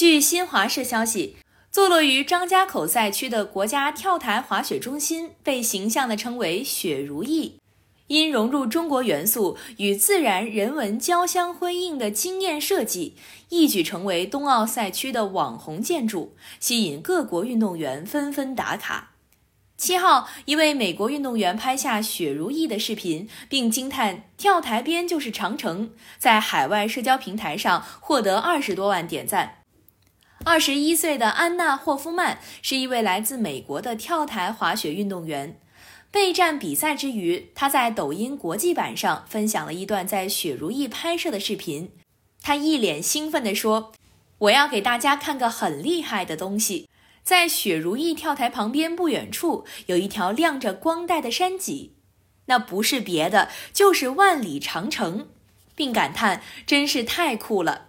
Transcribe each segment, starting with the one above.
据新华社消息，坐落于张家口赛区的国家跳台滑雪中心被形象地称为“雪如意”。因融入中国元素与自然人文交相辉映的惊艳设计，一举成为冬奥赛区的网红建筑，吸引各国运动员纷纷打卡。七号，一位美国运动员拍下雪如意的视频，并惊叹跳台边就是长城，在海外社交平台上获得二十多万点赞。二十一岁的安娜霍夫曼是一位来自美国的跳台滑雪运动员。备战比赛之余，他在抖音国际版上分享了一段在雪如意拍摄的视频。他一脸兴奋地说：“我要给大家看个很厉害的东西。在雪如意跳台旁边不远处，有一条亮着光带的山脊，那不是别的，就是万里长城，并感叹真是太酷了。”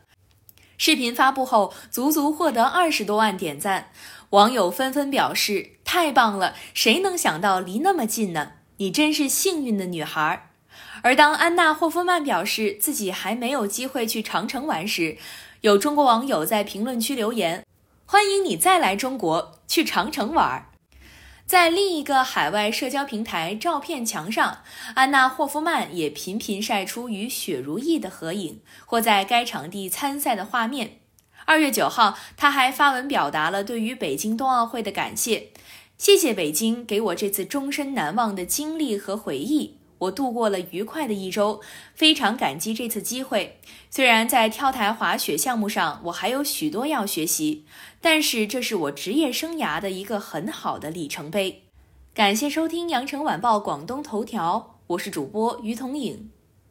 视频发布后，足足获得二十多万点赞。网友纷纷表示：“太棒了，谁能想到离那么近呢？你真是幸运的女孩。”而当安娜霍夫曼表示自己还没有机会去长城玩时，有中国网友在评论区留言：“欢迎你再来中国，去长城玩。”在另一个海外社交平台照片墙上，安娜霍夫曼也频频晒出与雪如意的合影或在该场地参赛的画面。二月九号，她还发文表达了对于北京冬奥会的感谢，谢谢北京给我这次终身难忘的经历和回忆，我度过了愉快的一周，非常感激这次机会。虽然在跳台滑雪项目上我还有许多要学习，但是这是我职业生涯的一个很好的里程碑。感谢收听羊城晚报广东头条，我是主播于彤颖。